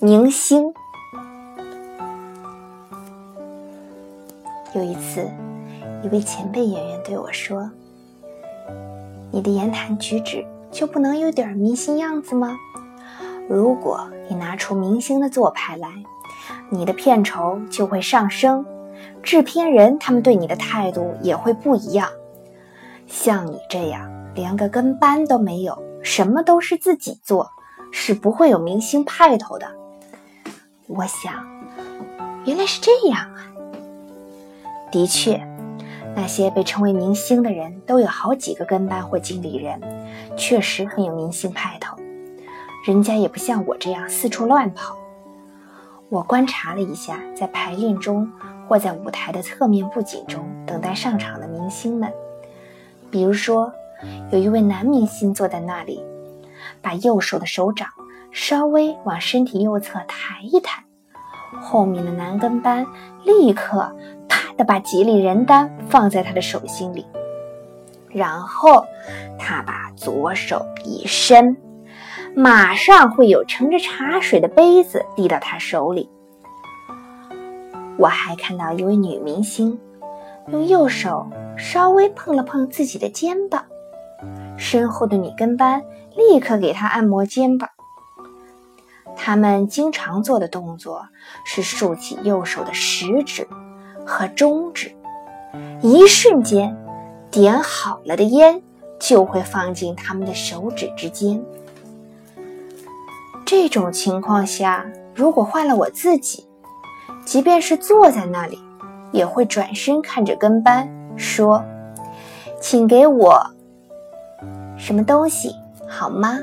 明星。有一次，一位前辈演员对我说：“你的言谈举止就不能有点明星样子吗？如果你拿出明星的做派来，你的片酬就会上升，制片人他们对你的态度也会不一样。像你这样连个跟班都没有，什么都是自己做，是不会有明星派头的。”我想，原来是这样啊！的确，那些被称为明星的人都有好几个跟班或经理人，确实很有明星派头。人家也不像我这样四处乱跑。我观察了一下，在排练中或在舞台的侧面布景中等待上场的明星们，比如说，有一位男明星坐在那里，把右手的手掌。稍微往身体右侧抬一抬，后面的男跟班立刻啪的把吉利人丹放在他的手心里，然后他把左手一伸，马上会有盛着茶水的杯子递到他手里。我还看到一位女明星用右手稍微碰了碰自己的肩膀，身后的女跟班立刻给他按摩肩膀。他们经常做的动作是竖起右手的食指和中指，一瞬间，点好了的烟就会放进他们的手指之间。这种情况下，如果换了我自己，即便是坐在那里，也会转身看着跟班说：“请给我什么东西好吗？”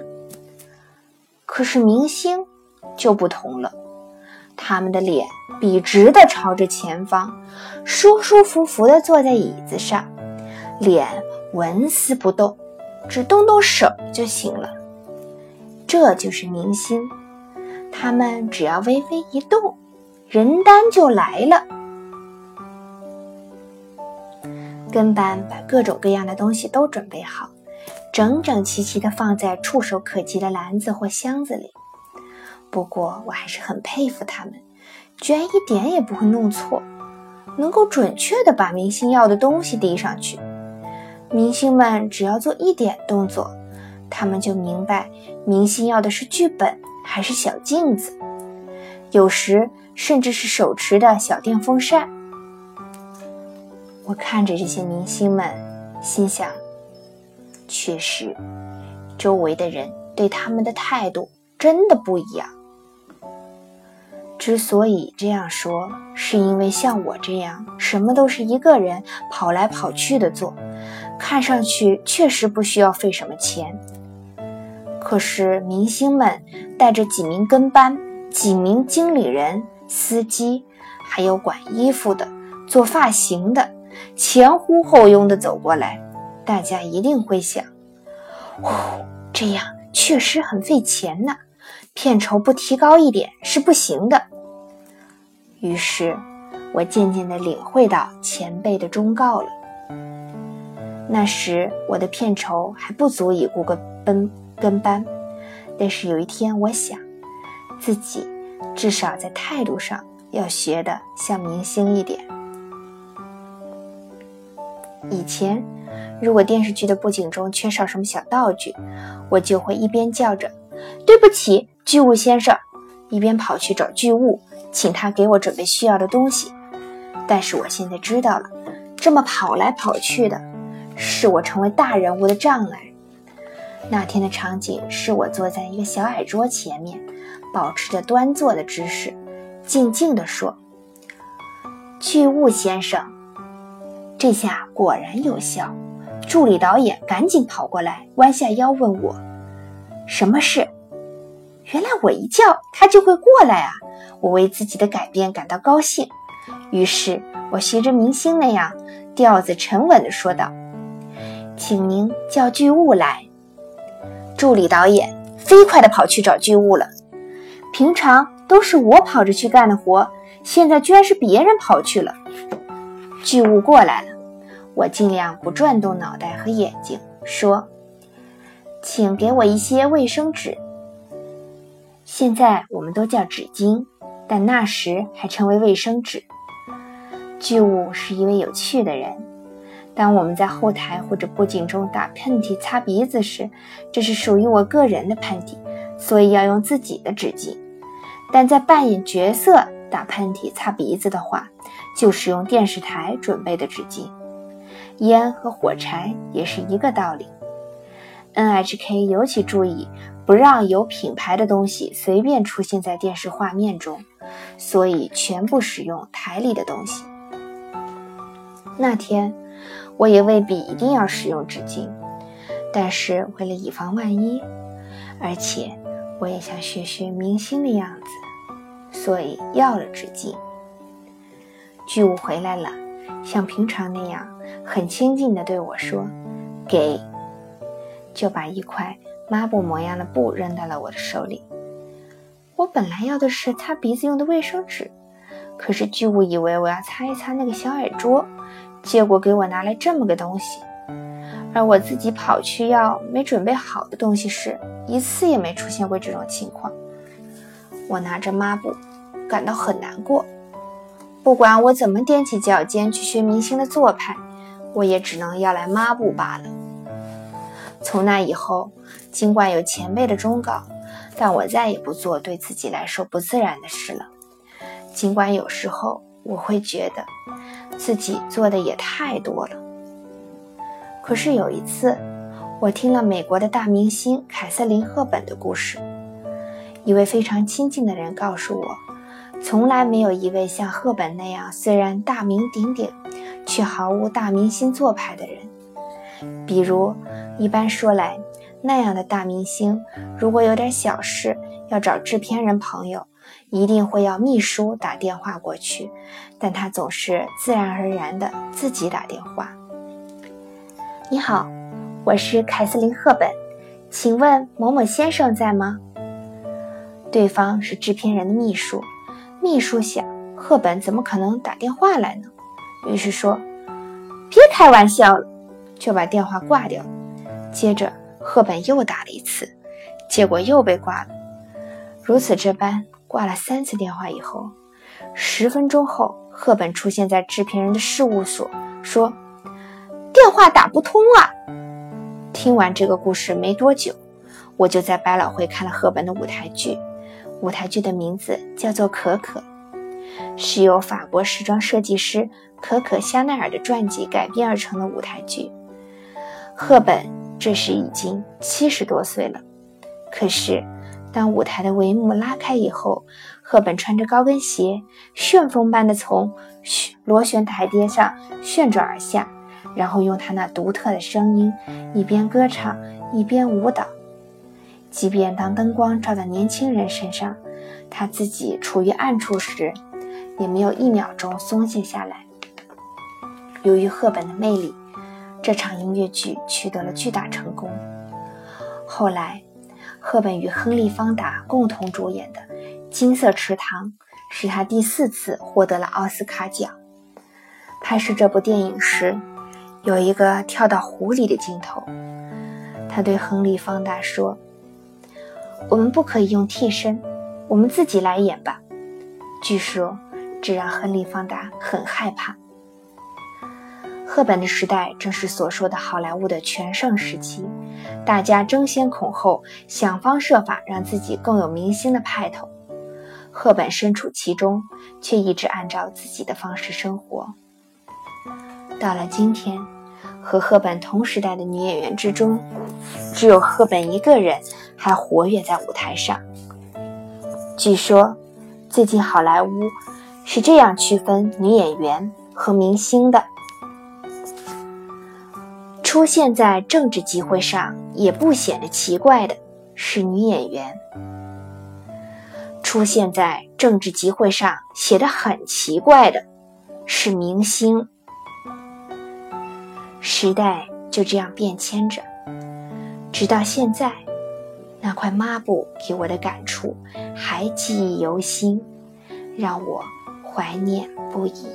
可是明星。就不同了，他们的脸笔直的朝着前方，舒舒服服的坐在椅子上，脸纹丝不动，只动动手就行了。这就是明星，他们只要微微一动，人单就来了。跟班把各种各样的东西都准备好，整整齐齐的放在触手可及的篮子或箱子里。不过我还是很佩服他们，居然一点也不会弄错，能够准确的把明星要的东西递上去。明星们只要做一点动作，他们就明白明星要的是剧本还是小镜子，有时甚至是手持的小电风扇。我看着这些明星们，心想：确实，周围的人对他们的态度真的不一样。之所以这样说，是因为像我这样什么都是一个人跑来跑去的做，看上去确实不需要费什么钱。可是明星们带着几名跟班、几名经理人、司机，还有管衣服的、做发型的，前呼后拥的走过来，大家一定会想：呼，这样确实很费钱呢，片酬不提高一点是不行的。于是，我渐渐地领会到前辈的忠告了。那时我的片酬还不足以雇个跟跟班，但是有一天，我想，自己至少在态度上要学的像明星一点。以前，如果电视剧的布景中缺少什么小道具，我就会一边叫着“对不起，剧务先生”，一边跑去找剧务。请他给我准备需要的东西，但是我现在知道了，这么跑来跑去的，是我成为大人物的障碍。那天的场景是我坐在一个小矮桌前面，保持着端坐的姿势，静静地说：“剧务先生。”这下果然有效，助理导演赶紧跑过来，弯下腰问我：“什么事？”原来我一叫他就会过来啊！我为自己的改变感到高兴，于是我学着明星那样，调子沉稳地说道：“请您叫剧务来。”助理导演飞快地跑去找剧务了。平常都是我跑着去干的活，现在居然是别人跑去了。剧务过来了，我尽量不转动脑袋和眼睛，说：“请给我一些卫生纸。”现在我们都叫纸巾，但那时还称为卫生纸。巨物是一位有趣的人。当我们在后台或者布景中打喷嚏、擦鼻子时，这是属于我个人的喷嚏，所以要用自己的纸巾；但在扮演角色打喷嚏、擦鼻子的话，就使用电视台准备的纸巾。烟和火柴也是一个道理。NHK 尤其注意不让有品牌的东西随便出现在电视画面中，所以全部使用台里的东西。那天。我也未必一定要使用纸巾，但是为了以防万一，而且我也想学学明星的样子，所以要了纸巾。巨物回来了，像平常那样很亲近地对我说：“给。”就把一块抹布模样的布扔到了我的手里。我本来要的是擦鼻子用的卫生纸，可是巨物以为我要擦一擦那个小矮桌。结果给我拿来这么个东西，而我自己跑去要没准备好的东西时，一次也没出现过这种情况。我拿着抹布，感到很难过。不管我怎么踮起脚尖去学明星的做派，我也只能要来抹布罢了。从那以后，尽管有前辈的忠告，但我再也不做对自己来说不自然的事了。尽管有时候我会觉得。自己做的也太多了。可是有一次，我听了美国的大明星凯瑟琳·赫本的故事。一位非常亲近的人告诉我，从来没有一位像赫本那样虽然大名鼎鼎，却毫无大明星做派的人。比如，一般说来，那样的大明星如果有点小事要找制片人朋友。一定会要秘书打电话过去，但他总是自然而然的自己打电话。你好，我是凯瑟琳·赫本，请问某某先生在吗？对方是制片人的秘书，秘书想，赫本怎么可能打电话来呢？于是说：“别开玩笑了。”就把电话挂掉。接着，赫本又打了一次，结果又被挂了。如此这般。挂了三次电话以后，十分钟后，赫本出现在制片人的事务所，说：“电话打不通啊！”听完这个故事没多久，我就在百老汇看了赫本的舞台剧。舞台剧的名字叫做《可可》，是由法国时装设计师可可·香奈儿的传记改编而成的舞台剧。赫本这时已经七十多岁了，可是。当舞台的帷幕拉开以后，赫本穿着高跟鞋，旋风般的从螺旋台阶上旋转而下，然后用她那独特的声音一边歌唱一边舞蹈。即便当灯光照到年轻人身上，他自己处于暗处时，也没有一秒钟松懈下来。由于赫本的魅力，这场音乐剧取得了巨大成功。后来。赫本与亨利·方达共同主演的《金色池塘》是他第四次获得了奥斯卡奖。拍摄这部电影时，有一个跳到湖里的镜头。他对亨利·方达说：“我们不可以用替身，我们自己来演吧。”据说，这让亨利·方达很害怕。赫本的时代正是所说的好莱坞的全盛时期，大家争先恐后，想方设法让自己更有明星的派头。赫本身处其中，却一直按照自己的方式生活。到了今天，和赫本同时代的女演员之中，只有赫本一个人还活跃在舞台上。据说，最近好莱坞是这样区分女演员和明星的。出现在政治集会上也不显得奇怪的是女演员，出现在政治集会上显得很奇怪的是明星。时代就这样变迁着，直到现在，那块抹布给我的感触还记忆犹新，让我怀念不已。